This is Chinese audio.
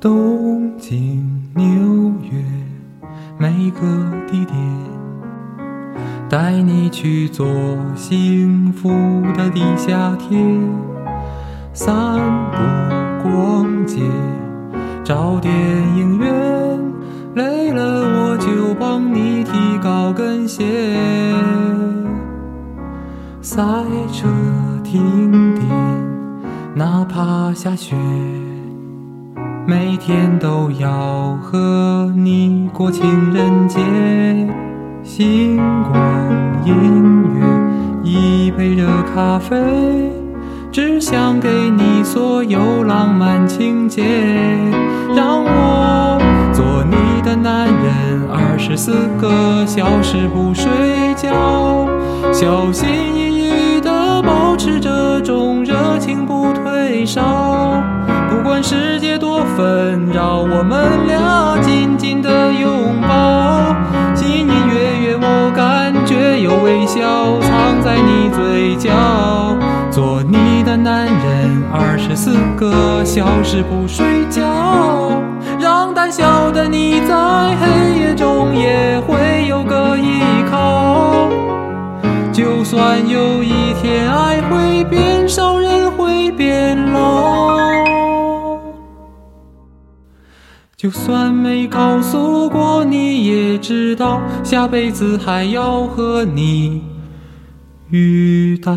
东京、纽约，每个地点，带你去做幸福的地下铁，散步、逛街，找电影院，累了我就帮你提高跟鞋，赛车、停电，哪怕下雪。每天都要和你过情人节，星光音乐，一杯热咖啡，只想给你所有浪漫情节。让我做你的男人，二十四个小时不睡觉，小心翼翼地保持这种热情不退烧。世界多纷扰，我们俩紧紧的拥抱。隐隐约约，我感觉有微笑藏在你嘴角。做你的男人，二十四个小时不睡觉，让胆小的你在就算没告诉过你，也知道下辈子还要和你遇到。